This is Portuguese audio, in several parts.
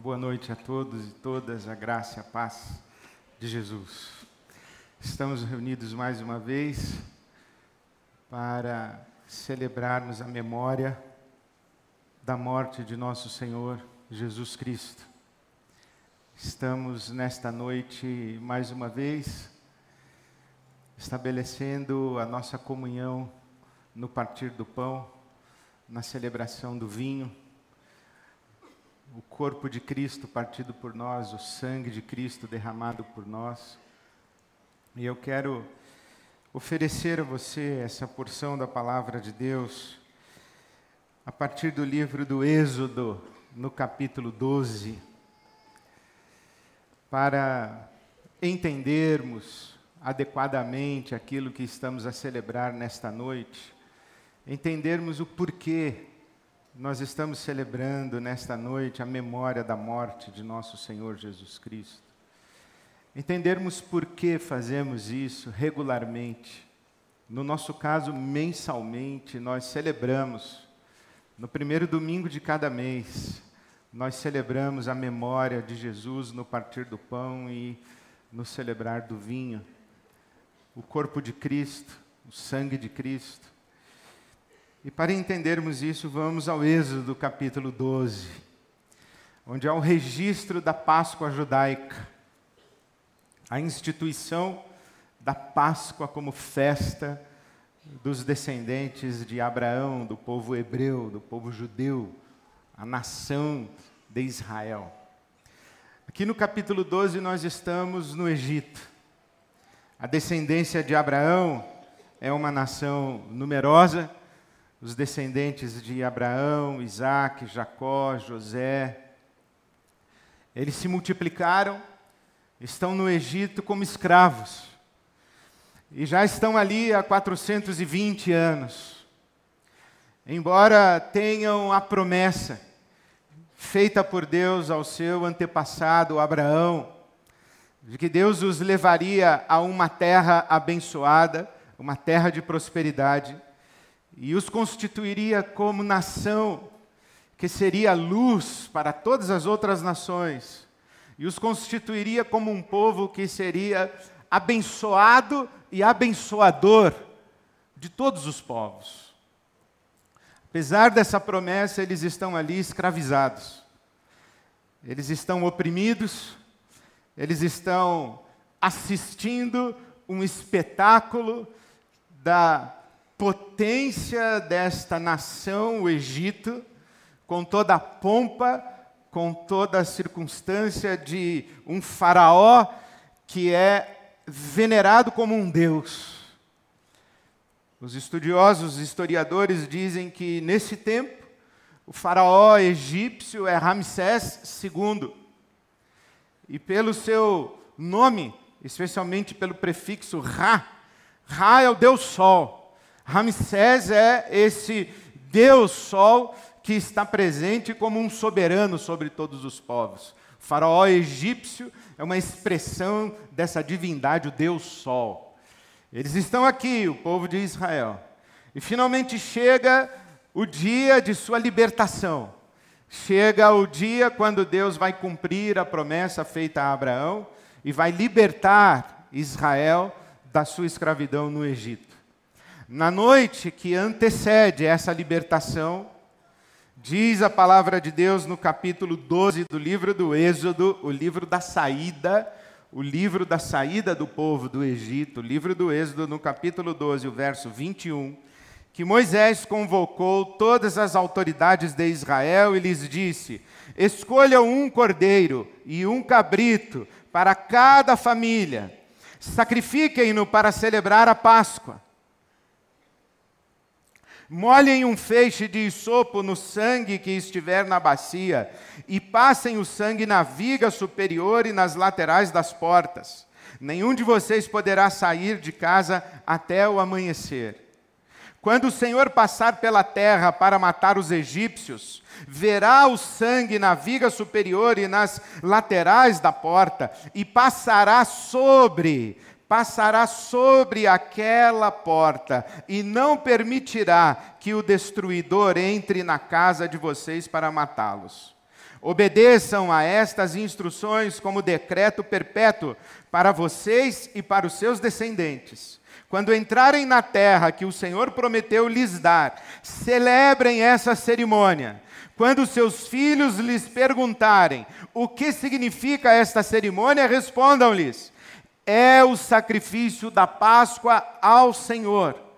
Boa noite a todos e todas, a graça e a paz de Jesus. Estamos reunidos mais uma vez para celebrarmos a memória da morte de nosso Senhor Jesus Cristo. Estamos nesta noite mais uma vez estabelecendo a nossa comunhão no partir do pão, na celebração do vinho o corpo de Cristo partido por nós, o sangue de Cristo derramado por nós. E eu quero oferecer a você essa porção da palavra de Deus a partir do livro do Êxodo, no capítulo 12, para entendermos adequadamente aquilo que estamos a celebrar nesta noite, entendermos o porquê nós estamos celebrando nesta noite a memória da morte de nosso Senhor Jesus Cristo. Entendermos por que fazemos isso regularmente. No nosso caso, mensalmente, nós celebramos, no primeiro domingo de cada mês, nós celebramos a memória de Jesus no partir do pão e no celebrar do vinho. O corpo de Cristo, o sangue de Cristo. E para entendermos isso, vamos ao Êxodo capítulo 12, onde há o registro da Páscoa judaica, a instituição da Páscoa como festa dos descendentes de Abraão, do povo hebreu, do povo judeu, a nação de Israel. Aqui no capítulo 12 nós estamos no Egito. A descendência de Abraão é uma nação numerosa, os descendentes de Abraão, Isaac, Jacó, José. Eles se multiplicaram, estão no Egito como escravos. E já estão ali há 420 anos. Embora tenham a promessa feita por Deus ao seu antepassado Abraão, de que Deus os levaria a uma terra abençoada, uma terra de prosperidade, e os constituiria como nação que seria luz para todas as outras nações, e os constituiria como um povo que seria abençoado e abençoador de todos os povos. Apesar dessa promessa, eles estão ali escravizados, eles estão oprimidos, eles estão assistindo um espetáculo da potência desta nação, o Egito, com toda a pompa, com toda a circunstância de um faraó que é venerado como um deus. Os estudiosos, historiadores dizem que nesse tempo o faraó egípcio é Ramsés II. E pelo seu nome, especialmente pelo prefixo Ra, Ra é o deus sol. Ramsés é esse Deus Sol que está presente como um soberano sobre todos os povos. O faraó egípcio é uma expressão dessa divindade, o Deus Sol. Eles estão aqui, o povo de Israel. E finalmente chega o dia de sua libertação. Chega o dia quando Deus vai cumprir a promessa feita a Abraão e vai libertar Israel da sua escravidão no Egito. Na noite que antecede essa libertação, diz a palavra de Deus no capítulo 12 do livro do Êxodo, o livro da saída, o livro da saída do povo do Egito, o livro do Êxodo, no capítulo 12, o verso 21, que Moisés convocou todas as autoridades de Israel e lhes disse: Escolham um cordeiro e um cabrito para cada família, sacrifiquem-no para celebrar a Páscoa. Molhem um feixe de isopo no sangue que estiver na bacia, e passem o sangue na viga superior e nas laterais das portas. Nenhum de vocês poderá sair de casa até o amanhecer. Quando o Senhor passar pela terra para matar os egípcios, verá o sangue na viga superior e nas laterais da porta, e passará sobre passará sobre aquela porta e não permitirá que o destruidor entre na casa de vocês para matá-los. Obedeçam a estas instruções como decreto perpétuo para vocês e para os seus descendentes. Quando entrarem na terra que o Senhor prometeu lhes dar, celebrem essa cerimônia. Quando seus filhos lhes perguntarem o que significa esta cerimônia, respondam-lhes: é o sacrifício da Páscoa ao Senhor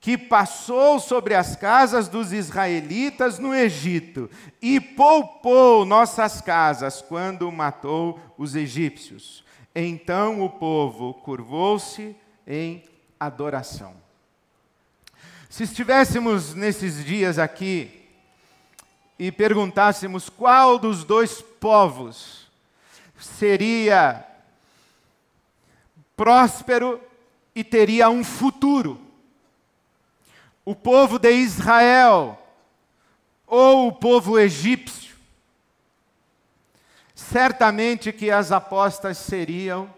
que passou sobre as casas dos israelitas no Egito e poupou nossas casas quando matou os egípcios. Então o povo curvou-se em adoração. Se estivéssemos nesses dias aqui e perguntássemos qual dos dois povos seria próspero e teria um futuro, o povo de Israel ou o povo egípcio, certamente que as apostas seriam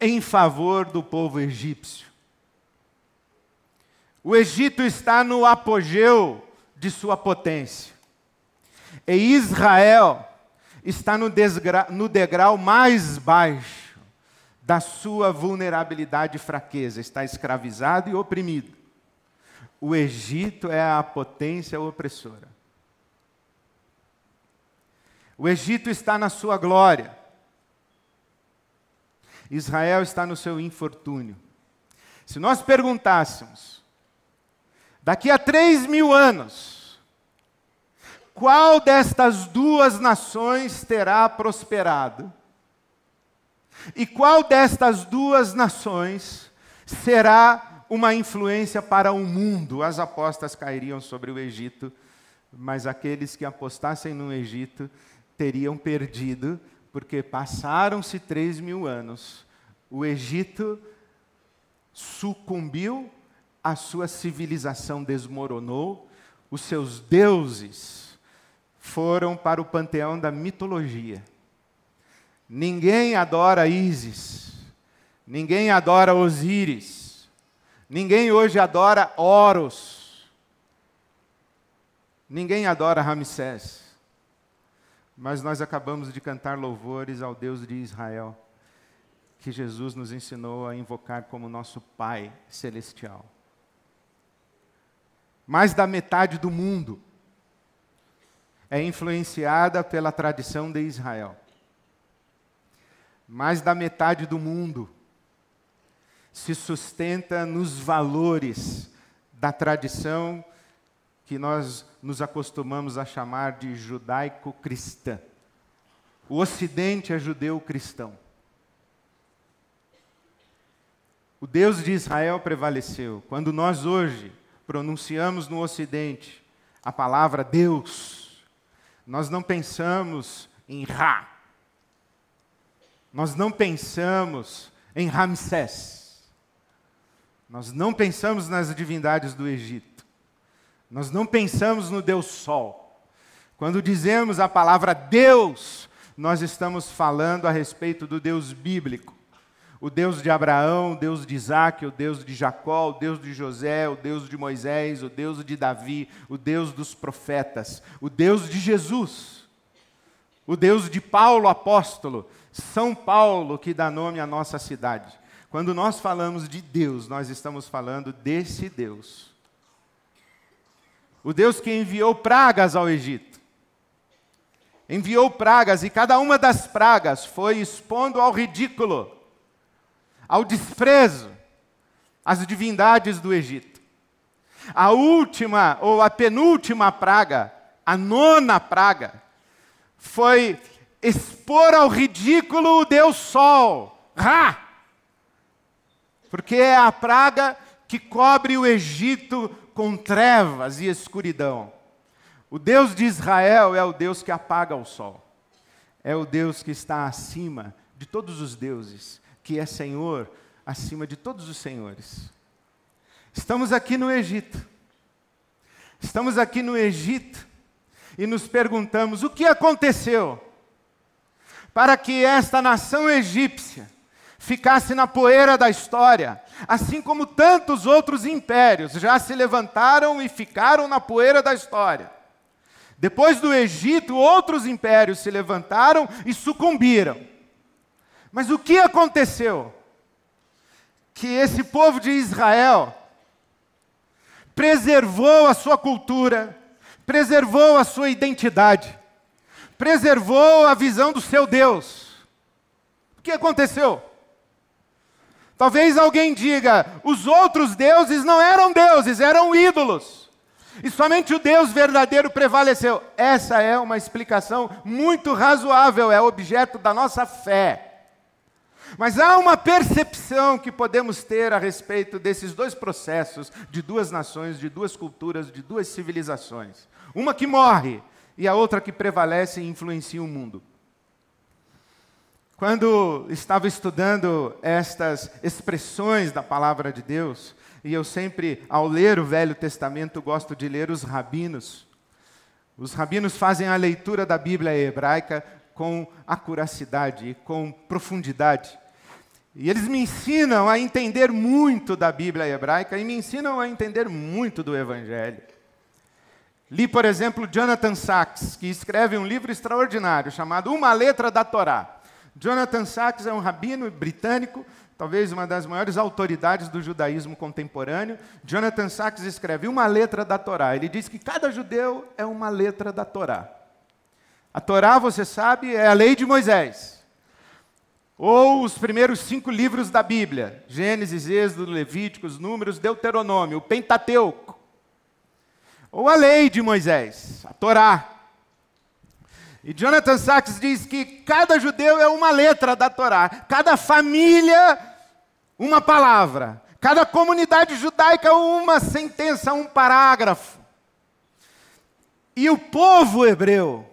em favor do povo egípcio. O Egito está no apogeu de sua potência. E Israel está no, no degrau mais baixo da sua vulnerabilidade e fraqueza, está escravizado e oprimido o Egito é a potência opressora. O Egito está na sua glória. Israel está no seu infortúnio. Se nós perguntássemos, daqui a três mil anos, qual destas duas nações terá prosperado? E qual destas duas nações será uma influência para o mundo. As apostas cairiam sobre o Egito, mas aqueles que apostassem no Egito teriam perdido, porque passaram-se três mil anos. O Egito sucumbiu, a sua civilização desmoronou, os seus deuses foram para o panteão da mitologia. Ninguém adora Ísis, ninguém adora Osíris, Ninguém hoje adora Horus. Ninguém adora Ramsés. Mas nós acabamos de cantar louvores ao Deus de Israel, que Jesus nos ensinou a invocar como nosso Pai celestial. Mais da metade do mundo é influenciada pela tradição de Israel. Mais da metade do mundo se sustenta nos valores da tradição que nós nos acostumamos a chamar de judaico-cristã. O Ocidente é judeu-cristão. O Deus de Israel prevaleceu. Quando nós hoje pronunciamos no Ocidente a palavra Deus, nós não pensamos em Ra, nós não pensamos em Ramsés, nós não pensamos nas divindades do Egito. Nós não pensamos no Deus Sol. Quando dizemos a palavra Deus, nós estamos falando a respeito do Deus bíblico. O Deus de Abraão, o Deus de Isaac, o Deus de Jacó, o Deus de José, o Deus de Moisés, o Deus de Davi, o Deus dos profetas, o Deus de Jesus, o Deus de Paulo apóstolo, São Paulo que dá nome à nossa cidade. Quando nós falamos de Deus, nós estamos falando desse Deus. O Deus que enviou pragas ao Egito. Enviou pragas e cada uma das pragas foi expondo ao ridículo, ao desprezo, as divindades do Egito. A última ou a penúltima praga, a nona praga, foi expor ao ridículo o Deus Sol. Ra! porque é a praga que cobre o Egito com trevas e escuridão. O Deus de Israel é o Deus que apaga o sol, é o Deus que está acima de todos os deuses, que é Senhor acima de todos os senhores. Estamos aqui no Egito, estamos aqui no Egito e nos perguntamos o que aconteceu para que esta nação egípcia, ficasse na poeira da história, assim como tantos outros impérios já se levantaram e ficaram na poeira da história. Depois do Egito, outros impérios se levantaram e sucumbiram. Mas o que aconteceu? Que esse povo de Israel preservou a sua cultura, preservou a sua identidade, preservou a visão do seu Deus. O que aconteceu? Talvez alguém diga: os outros deuses não eram deuses, eram ídolos. E somente o Deus verdadeiro prevaleceu. Essa é uma explicação muito razoável, é objeto da nossa fé. Mas há uma percepção que podemos ter a respeito desses dois processos de duas nações, de duas culturas, de duas civilizações. Uma que morre e a outra que prevalece e influencia o mundo. Quando estava estudando estas expressões da palavra de Deus, e eu sempre, ao ler o Velho Testamento, gosto de ler os rabinos. Os rabinos fazem a leitura da Bíblia hebraica com acuracidade, com profundidade. E eles me ensinam a entender muito da Bíblia hebraica e me ensinam a entender muito do Evangelho. Li, por exemplo, Jonathan Sachs, que escreve um livro extraordinário chamado Uma Letra da Torá. Jonathan Sachs é um rabino britânico talvez uma das maiores autoridades do judaísmo contemporâneo, Jonathan Sachs escreve uma letra da Torá. Ele diz que cada judeu é uma letra da Torá. A Torá, você sabe, é a lei de Moisés. Ou os primeiros cinco livros da Bíblia: Gênesis, Êxodo, Levíticos, Números, Deuteronômio, o Pentateuco. Ou a lei de Moisés, a Torá. E Jonathan Sachs diz que cada judeu é uma letra da Torá, cada família uma palavra. Cada comunidade judaica, uma sentença, um parágrafo. E o povo hebreu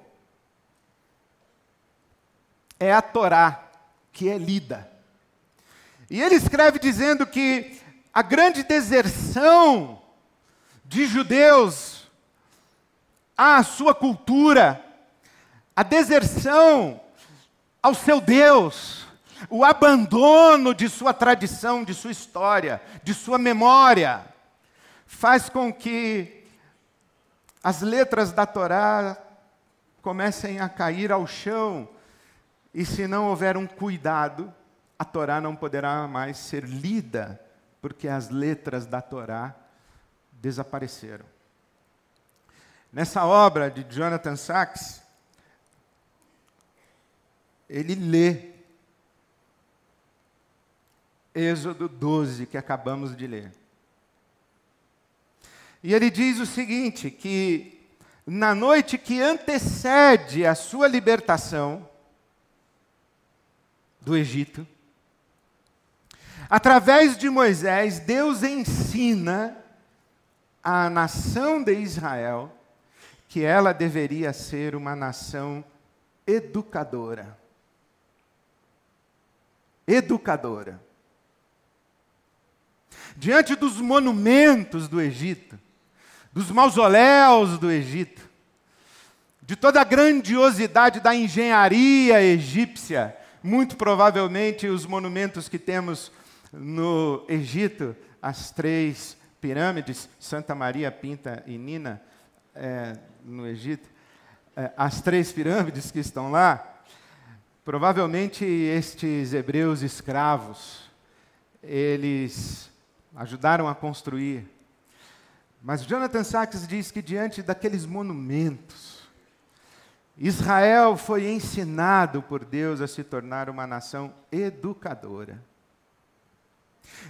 é a Torá que é lida. E ele escreve dizendo que a grande deserção de judeus à sua cultura, a deserção ao seu Deus, o abandono de sua tradição, de sua história, de sua memória, faz com que as letras da Torá comecem a cair ao chão, e se não houver um cuidado, a Torá não poderá mais ser lida, porque as letras da Torá desapareceram. Nessa obra de Jonathan Sachs, ele lê Êxodo 12, que acabamos de ler. E ele diz o seguinte: que na noite que antecede a sua libertação do Egito, através de Moisés, Deus ensina à nação de Israel que ela deveria ser uma nação educadora. Educadora diante dos monumentos do Egito, dos mausoléus do Egito, de toda a grandiosidade da engenharia egípcia, muito provavelmente os monumentos que temos no Egito, as três pirâmides, Santa Maria, Pinta e Nina, é, no Egito, é, as três pirâmides que estão lá, provavelmente estes hebreus escravos, eles ajudaram a construir. Mas Jonathan Sachs diz que diante daqueles monumentos, Israel foi ensinado por Deus a se tornar uma nação educadora.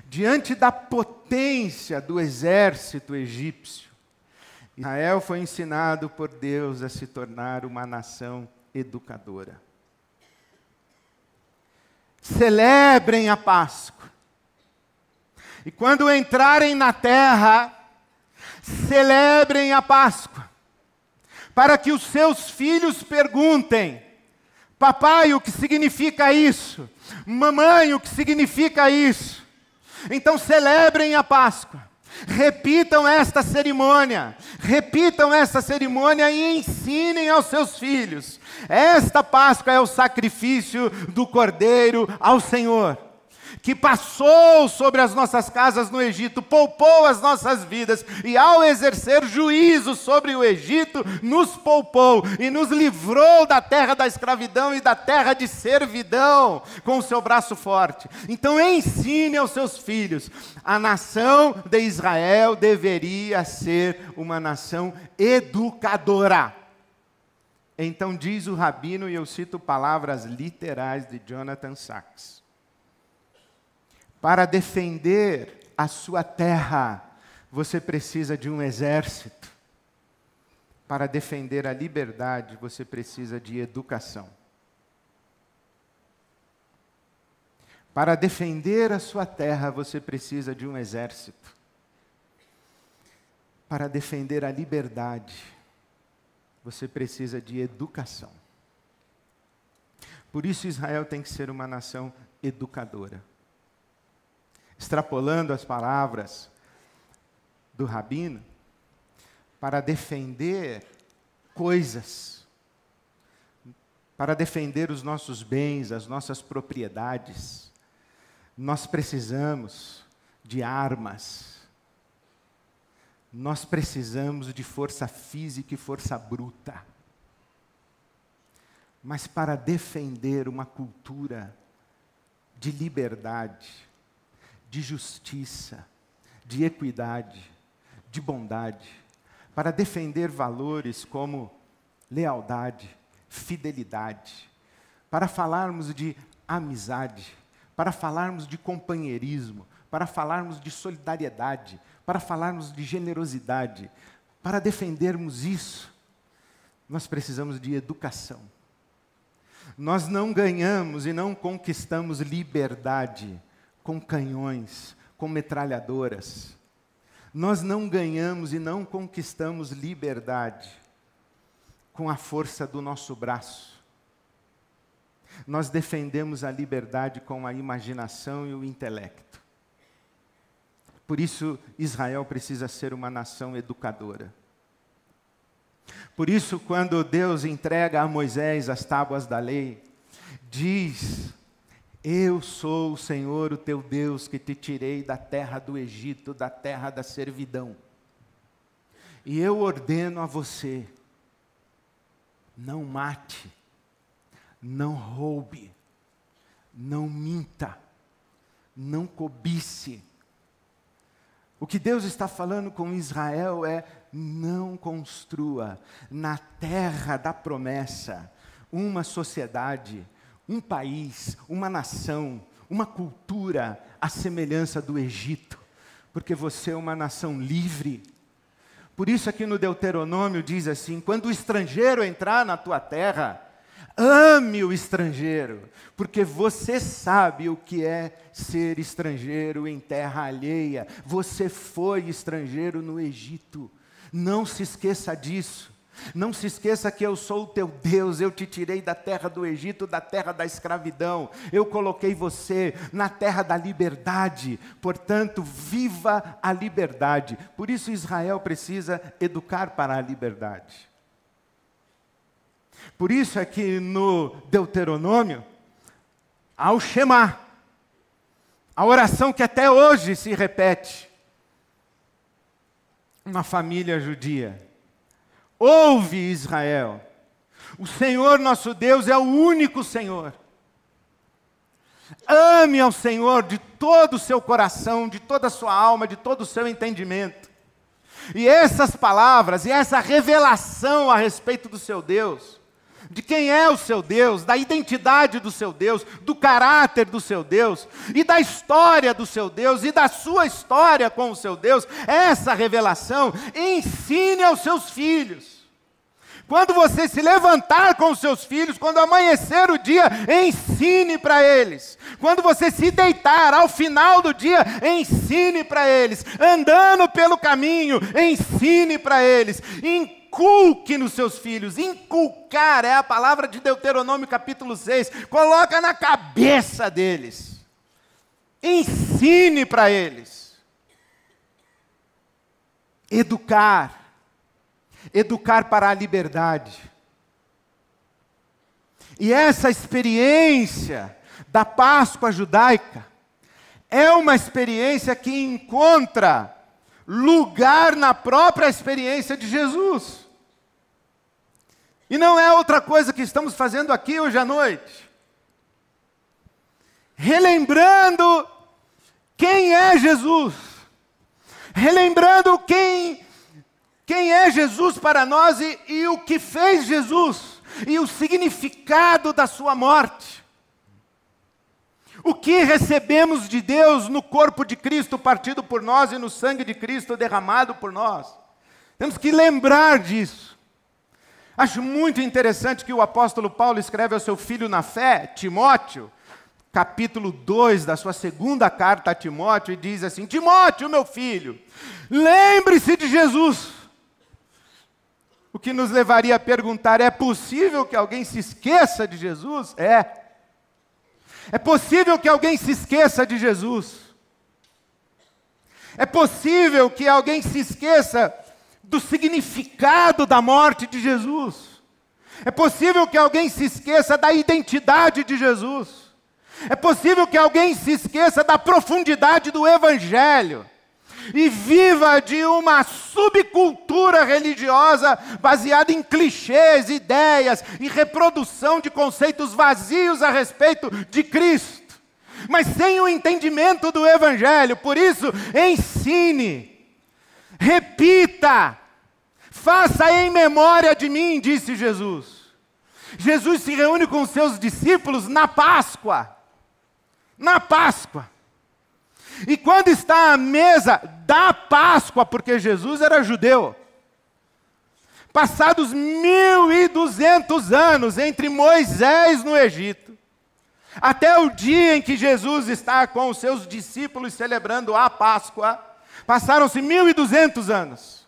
Diante da potência do exército egípcio, Israel foi ensinado por Deus a se tornar uma nação educadora. Celebrem a Páscoa. E quando entrarem na terra, celebrem a Páscoa, para que os seus filhos perguntem: Papai, o que significa isso? Mamãe, o que significa isso? Então celebrem a Páscoa. Repitam esta cerimônia, repitam esta cerimônia e ensinem aos seus filhos. Esta Páscoa é o sacrifício do Cordeiro ao Senhor. Que passou sobre as nossas casas no Egito, poupou as nossas vidas e, ao exercer juízo sobre o Egito, nos poupou e nos livrou da terra da escravidão e da terra de servidão com o seu braço forte. Então, ensine aos seus filhos: a nação de Israel deveria ser uma nação educadora. Então diz o rabino, e eu cito palavras literais de Jonathan Sachs: para defender a sua terra, você precisa de um exército. Para defender a liberdade, você precisa de educação. Para defender a sua terra, você precisa de um exército. Para defender a liberdade, você precisa de educação. Por isso, Israel tem que ser uma nação educadora. Extrapolando as palavras do rabino, para defender coisas, para defender os nossos bens, as nossas propriedades, nós precisamos de armas nós precisamos de força física e força bruta. Mas para defender uma cultura de liberdade, de justiça, de equidade, de bondade, para defender valores como lealdade, fidelidade, para falarmos de amizade, para falarmos de companheirismo, para falarmos de solidariedade, para falarmos de generosidade, para defendermos isso, nós precisamos de educação. Nós não ganhamos e não conquistamos liberdade com canhões, com metralhadoras. Nós não ganhamos e não conquistamos liberdade com a força do nosso braço. Nós defendemos a liberdade com a imaginação e o intelecto. Por isso, Israel precisa ser uma nação educadora. Por isso, quando Deus entrega a Moisés as tábuas da lei, diz: Eu sou o Senhor, o teu Deus, que te tirei da terra do Egito, da terra da servidão. E eu ordeno a você: não mate, não roube, não minta, não cobice, o que Deus está falando com Israel é: não construa na terra da promessa uma sociedade, um país, uma nação, uma cultura à semelhança do Egito, porque você é uma nação livre. Por isso, aqui no Deuteronômio diz assim: quando o estrangeiro entrar na tua terra, Ame o estrangeiro, porque você sabe o que é ser estrangeiro em terra alheia. Você foi estrangeiro no Egito. Não se esqueça disso. Não se esqueça que eu sou o teu Deus, eu te tirei da terra do Egito, da terra da escravidão, eu coloquei você na terra da liberdade, portanto, viva a liberdade. Por isso, Israel precisa educar para a liberdade. Por isso é que no Deuteronômio, há o Shema, a oração que até hoje se repete. Uma família judia. Ouve Israel, o Senhor nosso Deus é o único Senhor. Ame ao Senhor de todo o seu coração, de toda a sua alma, de todo o seu entendimento. E essas palavras e essa revelação a respeito do seu Deus de quem é o seu Deus, da identidade do seu Deus, do caráter do seu Deus, e da história do seu Deus, e da sua história com o seu Deus, essa revelação, ensine aos seus filhos. Quando você se levantar com os seus filhos, quando amanhecer o dia, ensine para eles. Quando você se deitar ao final do dia, ensine para eles. Andando pelo caminho, ensine para eles inculque nos seus filhos. Inculcar é a palavra de Deuteronômio capítulo 6. Coloca na cabeça deles. Ensine para eles. Educar. Educar para a liberdade. E essa experiência da Páscoa judaica é uma experiência que encontra lugar na própria experiência de Jesus. E não é outra coisa que estamos fazendo aqui hoje à noite. Relembrando quem é Jesus. Relembrando quem, quem é Jesus para nós e, e o que fez Jesus. E o significado da sua morte. O que recebemos de Deus no corpo de Cristo partido por nós e no sangue de Cristo derramado por nós. Temos que lembrar disso. Acho muito interessante que o apóstolo Paulo escreve ao seu filho na fé, Timóteo, capítulo 2 da sua segunda carta a Timóteo, e diz assim: Timóteo, meu filho, lembre-se de Jesus. O que nos levaria a perguntar: é possível que alguém se esqueça de Jesus? É. É possível que alguém se esqueça de Jesus. É possível que alguém se esqueça do significado da morte de Jesus. É possível que alguém se esqueça da identidade de Jesus. É possível que alguém se esqueça da profundidade do Evangelho e viva de uma subcultura religiosa baseada em clichês, ideias e reprodução de conceitos vazios a respeito de Cristo, mas sem o entendimento do Evangelho. Por isso, ensine, repita, faça em memória de mim, disse Jesus. Jesus se reúne com seus discípulos na Páscoa. Na Páscoa. E quando está à mesa da Páscoa, porque Jesus era judeu, passados mil e duzentos anos entre Moisés no Egito, até o dia em que Jesus está com os seus discípulos celebrando a Páscoa, passaram-se mil e duzentos anos.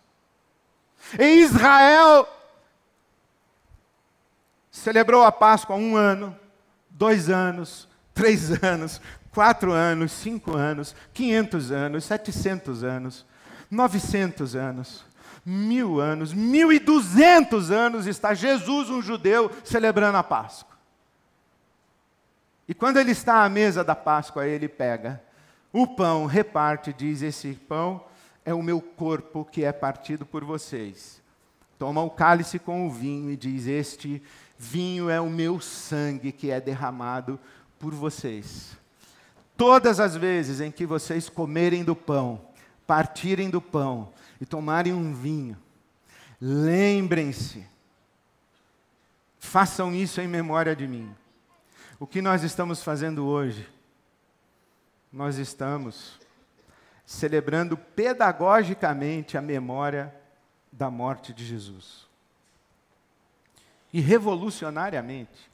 Em Israel celebrou a Páscoa um ano, dois anos, três anos, quatro anos, cinco anos, quinhentos anos, setecentos anos, novecentos anos, mil anos, mil e duzentos anos está Jesus, um judeu, celebrando a Páscoa. E quando ele está à mesa da Páscoa, ele pega o pão, reparte, diz: Esse pão é o meu corpo que é partido por vocês. Toma o cálice com o vinho e diz: Este vinho é o meu sangue que é derramado por vocês. Todas as vezes em que vocês comerem do pão, partirem do pão e tomarem um vinho, lembrem-se, façam isso em memória de mim. O que nós estamos fazendo hoje? Nós estamos celebrando pedagogicamente a memória da morte de Jesus. E revolucionariamente,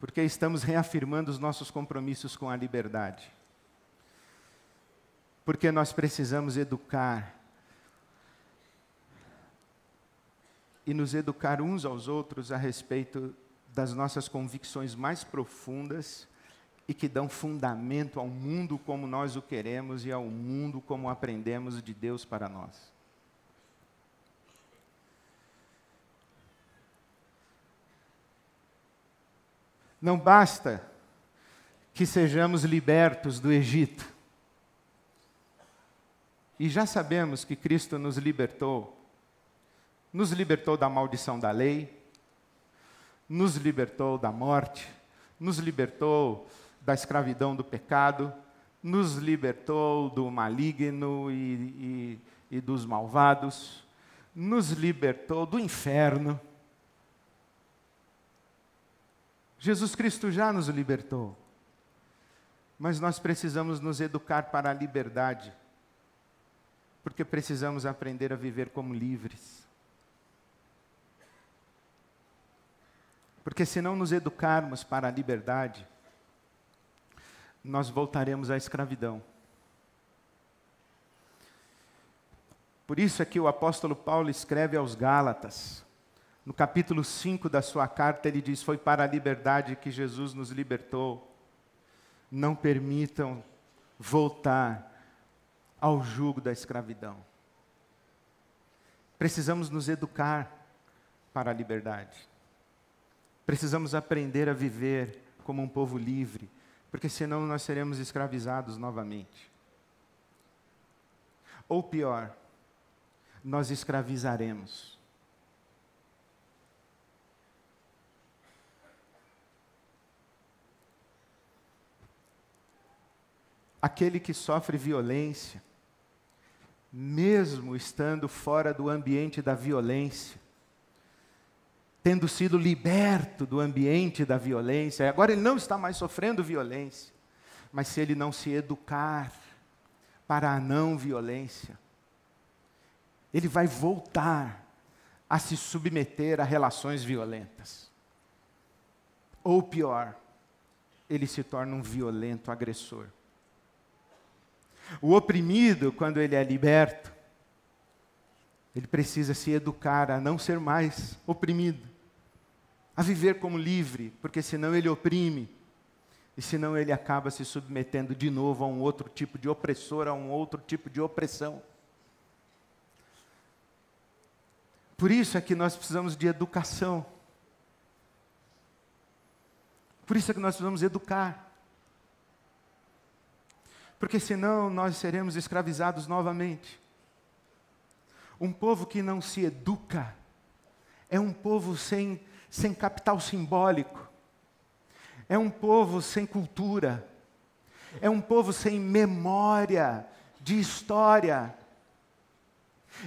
porque estamos reafirmando os nossos compromissos com a liberdade. Porque nós precisamos educar e nos educar uns aos outros a respeito das nossas convicções mais profundas e que dão fundamento ao mundo como nós o queremos e ao mundo como aprendemos de Deus para nós. Não basta que sejamos libertos do Egito. E já sabemos que Cristo nos libertou. Nos libertou da maldição da lei, nos libertou da morte, nos libertou da escravidão do pecado, nos libertou do maligno e, e, e dos malvados, nos libertou do inferno Jesus Cristo já nos libertou. Mas nós precisamos nos educar para a liberdade, porque precisamos aprender a viver como livres. Porque se não nos educarmos para a liberdade, nós voltaremos à escravidão. Por isso é que o apóstolo Paulo escreve aos Gálatas, no capítulo 5 da sua carta, ele diz: Foi para a liberdade que Jesus nos libertou. Não permitam voltar ao jugo da escravidão. Precisamos nos educar para a liberdade. Precisamos aprender a viver como um povo livre, porque senão nós seremos escravizados novamente. Ou pior, nós escravizaremos. Aquele que sofre violência, mesmo estando fora do ambiente da violência, tendo sido liberto do ambiente da violência, agora ele não está mais sofrendo violência, mas se ele não se educar para a não violência, ele vai voltar a se submeter a relações violentas. Ou pior, ele se torna um violento agressor. O oprimido, quando ele é liberto, ele precisa se educar a não ser mais oprimido, a viver como livre, porque senão ele oprime, e senão ele acaba se submetendo de novo a um outro tipo de opressor, a um outro tipo de opressão. Por isso é que nós precisamos de educação. Por isso é que nós precisamos educar porque senão nós seremos escravizados novamente. Um povo que não se educa é um povo sem, sem capital simbólico, é um povo sem cultura, é um povo sem memória de história,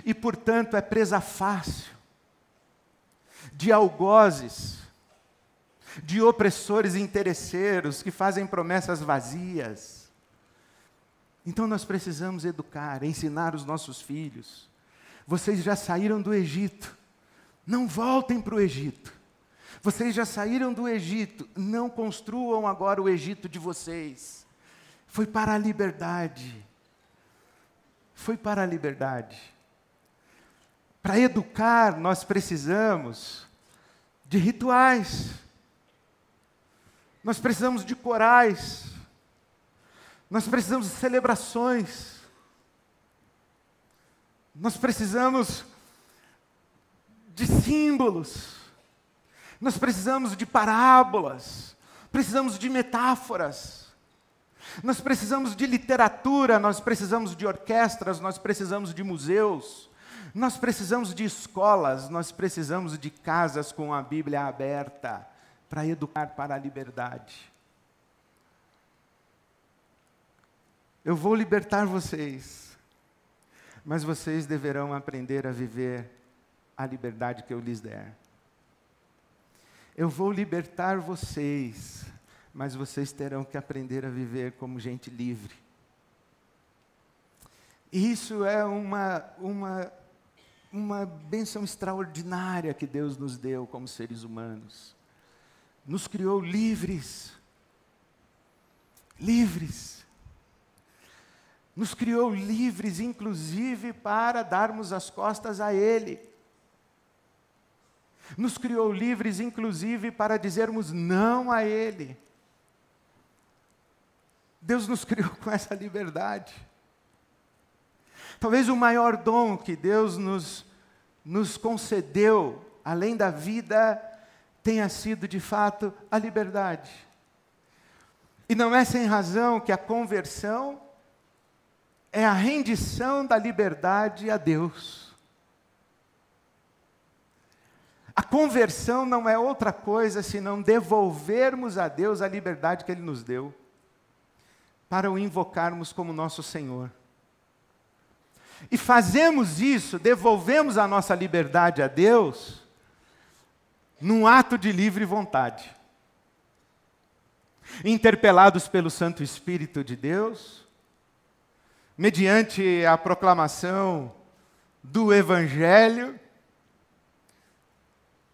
e portanto é presa fácil de algozes, de opressores interesseiros que fazem promessas vazias então nós precisamos educar, ensinar os nossos filhos. Vocês já saíram do Egito, não voltem para o Egito. Vocês já saíram do Egito, não construam agora o Egito de vocês. Foi para a liberdade. Foi para a liberdade. Para educar, nós precisamos de rituais. Nós precisamos de corais. Nós precisamos de celebrações. Nós precisamos de símbolos. Nós precisamos de parábolas. Precisamos de metáforas. Nós precisamos de literatura, nós precisamos de orquestras, nós precisamos de museus. Nós precisamos de escolas, nós precisamos de casas com a Bíblia aberta para educar para a liberdade. Eu vou libertar vocês, mas vocês deverão aprender a viver a liberdade que eu lhes der. Eu vou libertar vocês, mas vocês terão que aprender a viver como gente livre. Isso é uma, uma, uma bênção extraordinária que Deus nos deu como seres humanos. Nos criou livres. Livres nos criou livres, inclusive, para darmos as costas a Ele. Nos criou livres, inclusive, para dizermos não a Ele. Deus nos criou com essa liberdade. Talvez o maior dom que Deus nos, nos concedeu, além da vida, tenha sido, de fato, a liberdade. E não é sem razão que a conversão é a rendição da liberdade a Deus. A conversão não é outra coisa senão devolvermos a Deus a liberdade que Ele nos deu, para o invocarmos como nosso Senhor. E fazemos isso, devolvemos a nossa liberdade a Deus, num ato de livre vontade. Interpelados pelo Santo Espírito de Deus, mediante a proclamação do Evangelho.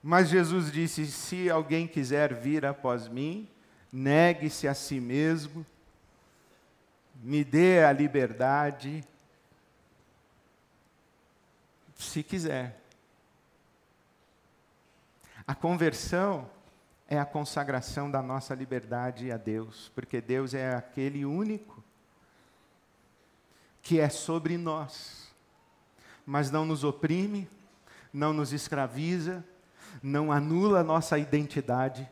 Mas Jesus disse: se alguém quiser vir após mim, negue-se a si mesmo, me dê a liberdade, se quiser. A conversão é a consagração da nossa liberdade a Deus, porque Deus é aquele único que é sobre nós, mas não nos oprime, não nos escraviza, não anula nossa identidade.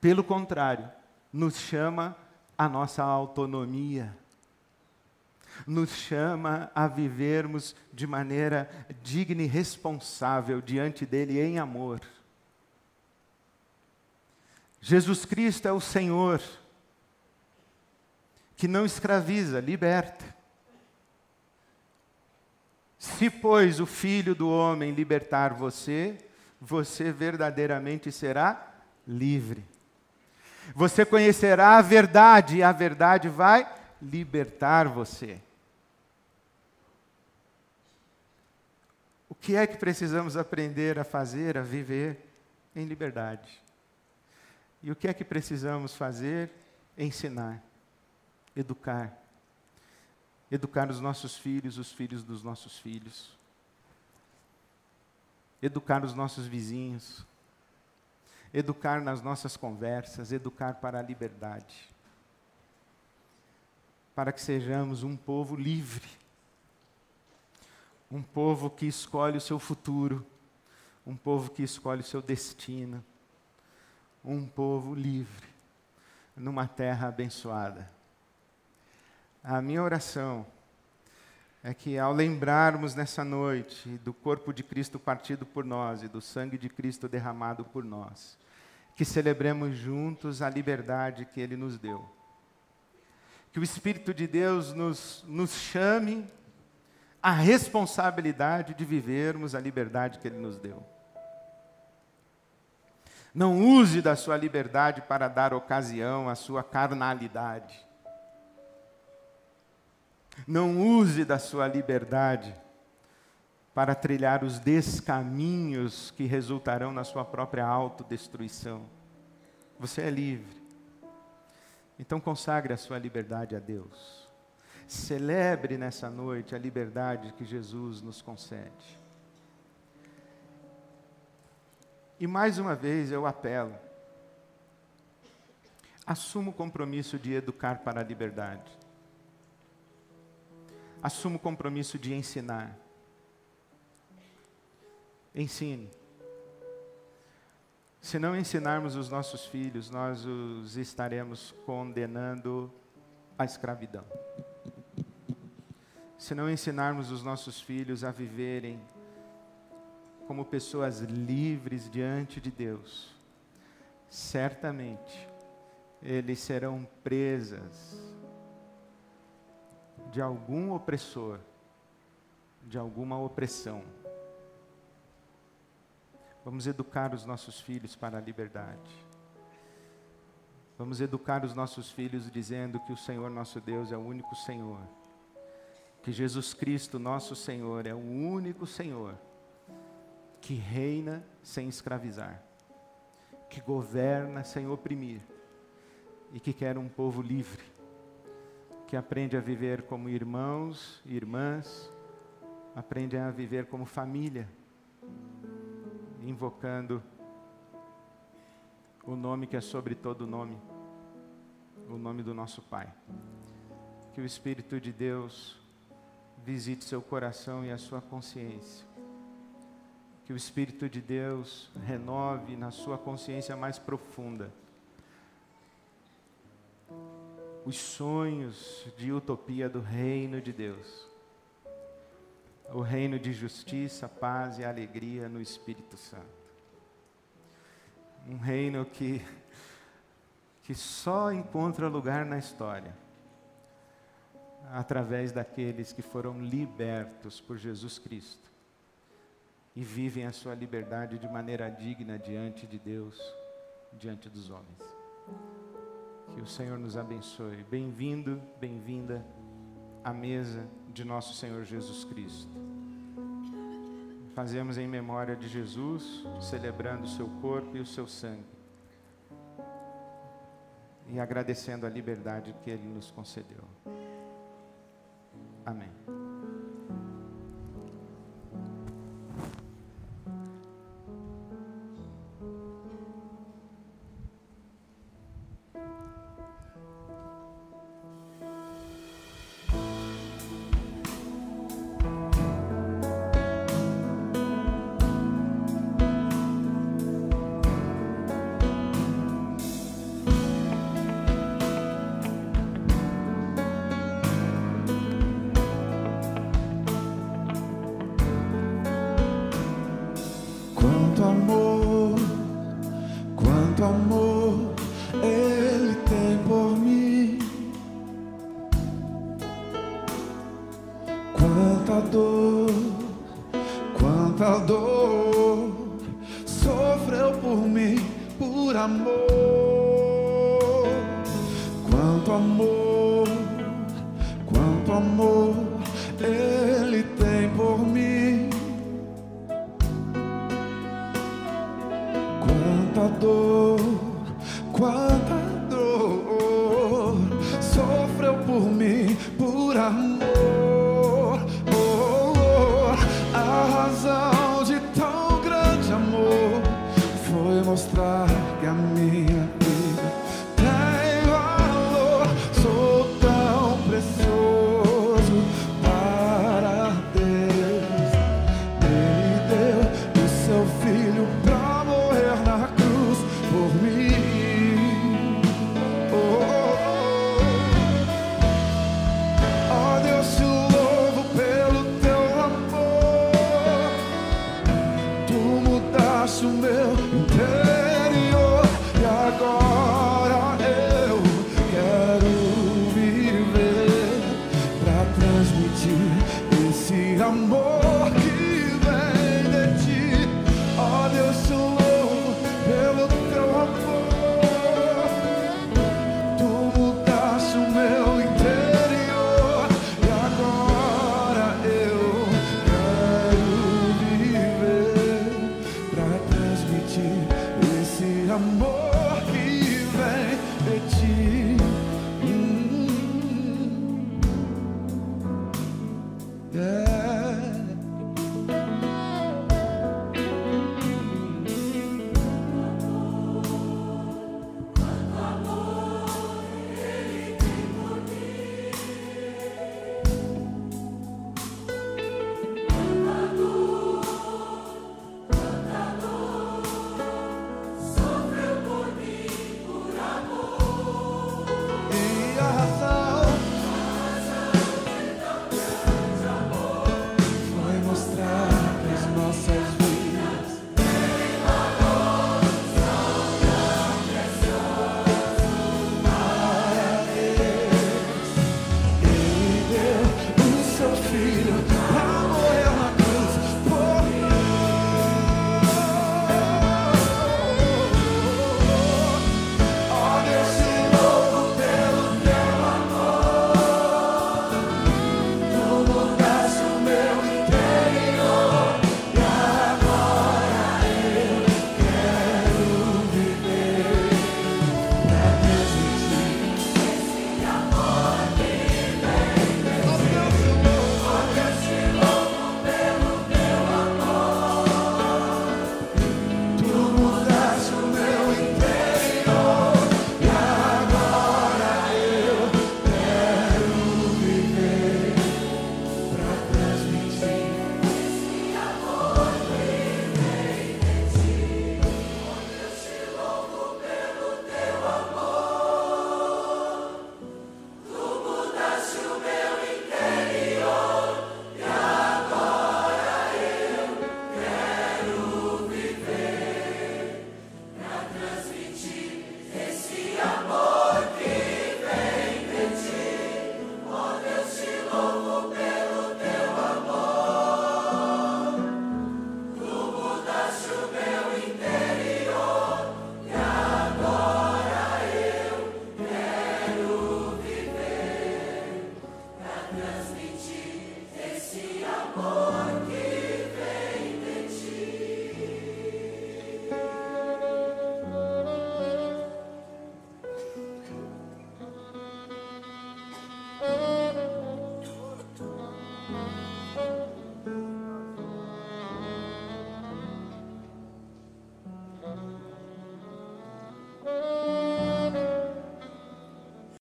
Pelo contrário, nos chama a nossa autonomia, nos chama a vivermos de maneira digna e responsável diante dele em amor. Jesus Cristo é o Senhor que não escraviza, liberta. Se, pois, o Filho do Homem libertar você, você verdadeiramente será livre. Você conhecerá a verdade e a verdade vai libertar você. O que é que precisamos aprender a fazer, a viver em liberdade? E o que é que precisamos fazer? Ensinar, educar. Educar os nossos filhos, os filhos dos nossos filhos. Educar os nossos vizinhos educar nas nossas conversas, educar para a liberdade. Para que sejamos um povo livre, um povo que escolhe o seu futuro, um povo que escolhe o seu destino, um povo livre, numa terra abençoada. A minha oração é que ao lembrarmos nessa noite do corpo de Cristo partido por nós e do sangue de Cristo derramado por nós, que celebremos juntos a liberdade que Ele nos deu. Que o Espírito de Deus nos, nos chame à responsabilidade de vivermos a liberdade que Ele nos deu. Não use da sua liberdade para dar ocasião à sua carnalidade. Não use da sua liberdade para trilhar os descaminhos que resultarão na sua própria autodestruição. Você é livre. Então consagre a sua liberdade a Deus. Celebre nessa noite a liberdade que Jesus nos concede. E mais uma vez eu apelo. Assuma o compromisso de educar para a liberdade. Assuma o compromisso de ensinar ensine. Se não ensinarmos os nossos filhos, nós os estaremos condenando à escravidão. Se não ensinarmos os nossos filhos a viverem como pessoas livres diante de Deus, certamente eles serão presas de algum opressor, de alguma opressão. Vamos educar os nossos filhos para a liberdade. Vamos educar os nossos filhos dizendo que o Senhor nosso Deus é o único Senhor. Que Jesus Cristo, nosso Senhor, é o único Senhor que reina sem escravizar, que governa sem oprimir e que quer um povo livre, que aprende a viver como irmãos e irmãs, aprende a viver como família invocando o nome que é sobre todo nome, o nome do nosso Pai. Que o Espírito de Deus visite seu coração e a sua consciência. Que o Espírito de Deus renove na sua consciência mais profunda os sonhos de utopia do reino de Deus o reino de justiça, paz e alegria no Espírito Santo. Um reino que, que só encontra lugar na história através daqueles que foram libertos por Jesus Cristo e vivem a sua liberdade de maneira digna diante de Deus, diante dos homens. Que o Senhor nos abençoe. Bem-vindo, bem-vinda à mesa de nosso Senhor Jesus Cristo. Fazemos em memória de Jesus, celebrando o seu corpo e o seu sangue. E agradecendo a liberdade que ele nos concedeu. Amém.